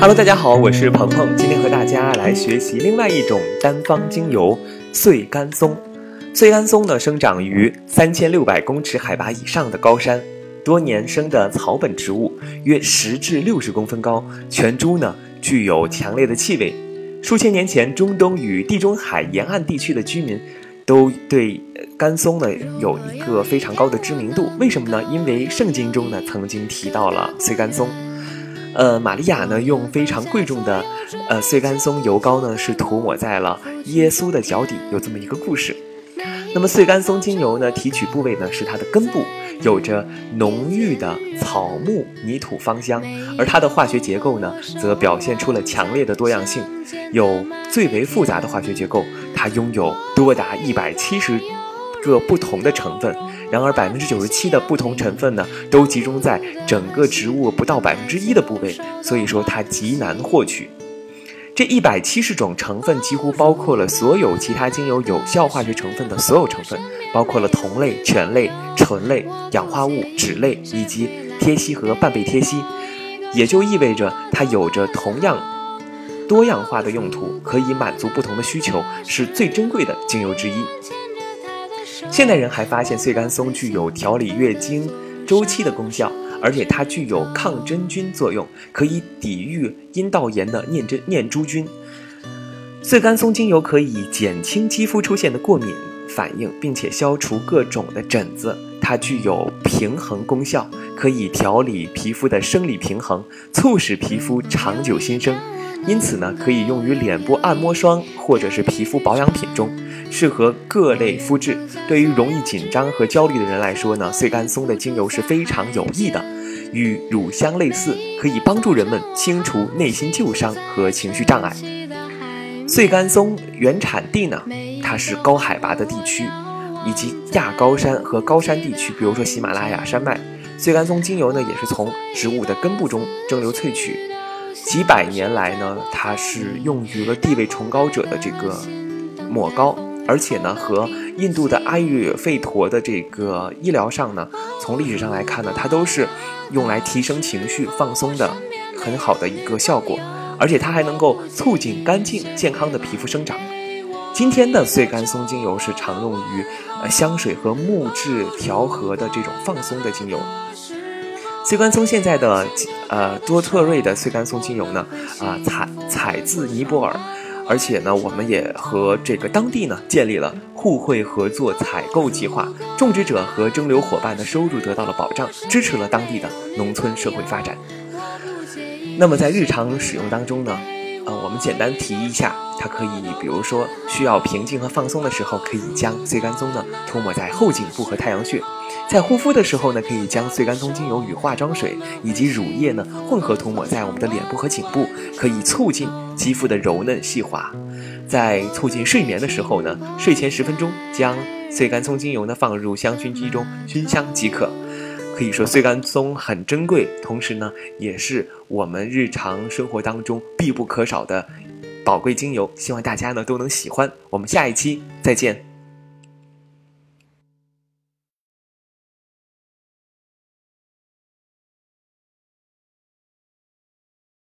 Hello，大家好，我是鹏鹏，今天和大家来学习另外一种单方精油——碎甘松。碎甘松呢，生长于三千六百公尺海拔以上的高山，多年生的草本植物，约十至六十公分高，全株呢具有强烈的气味。数千年前，中东与地中海沿岸地区的居民都对甘松呢有一个非常高的知名度。为什么呢？因为圣经中呢曾经提到了碎甘松。呃，玛利亚呢，用非常贵重的，呃，碎甘松油膏呢，是涂抹在了耶稣的脚底，有这么一个故事。那么，碎甘松精油呢，提取部位呢是它的根部，有着浓郁的草木泥土芳香，而它的化学结构呢，则表现出了强烈的多样性，有最为复杂的化学结构，它拥有多达一百七十个不同的成分。然而，百分之九十七的不同成分呢，都集中在整个植物不到百分之一的部位，所以说它极难获取。这一百七十种成分几乎包括了所有其他精油有效化学成分的所有成分，包括了酮类、醛类、醇类、氧化物、酯类以及萜烯和半倍萜烯，也就意味着它有着同样多样化的用途，可以满足不同的需求，是最珍贵的精油之一。现代人还发现，穗甘松具有调理月经周期的功效，而且它具有抗真菌作用，可以抵御阴道炎的念真念珠菌。穗甘松精油可以减轻肌肤出现的过敏反应，并且消除各种的疹子。它具有平衡功效，可以调理皮肤的生理平衡，促使皮肤长久新生。因此呢，可以用于脸部按摩霜或者是皮肤保养品中。适合各类肤质。对于容易紧张和焦虑的人来说呢，碎甘松的精油是非常有益的。与乳香类似，可以帮助人们清除内心旧伤和情绪障碍。碎甘松原产地呢，它是高海拔的地区，以及亚高山和高山地区，比如说喜马拉雅山脉。碎甘松精油呢，也是从植物的根部中蒸馏萃取。几百年来呢，它是用于了地位崇高者的这个抹膏。而且呢，和印度的阿育吠陀的这个医疗上呢，从历史上来看呢，它都是用来提升情绪、放松的很好的一个效果。而且它还能够促进干净健康的皮肤生长。今天的穗甘松精油是常用于呃香水和木质调和的这种放松的精油。碎甘松现在的呃多特瑞的碎甘松精油呢，啊采采自尼泊尔。而且呢，我们也和这个当地呢建立了互惠合作采购计划，种植者和蒸馏伙伴的收入得到了保障，支持了当地的农村社会发展。那么在日常使用当中呢，我们简单提一下，它可以，比如说需要平静和放松的时候，可以将碎甘松呢涂抹在后颈部和太阳穴。在护肤的时候呢，可以将碎甘松精油与化妆水以及乳液呢混合涂抹在我们的脸部和颈部，可以促进肌肤的柔嫩细滑。在促进睡眠的时候呢，睡前十分钟将碎甘松精油呢放入香薰机中熏香即可。可以说碎干松很珍贵，同时呢也是我们日常生活当中必不可少的宝贵精油。希望大家呢都能喜欢。我们下一期再见。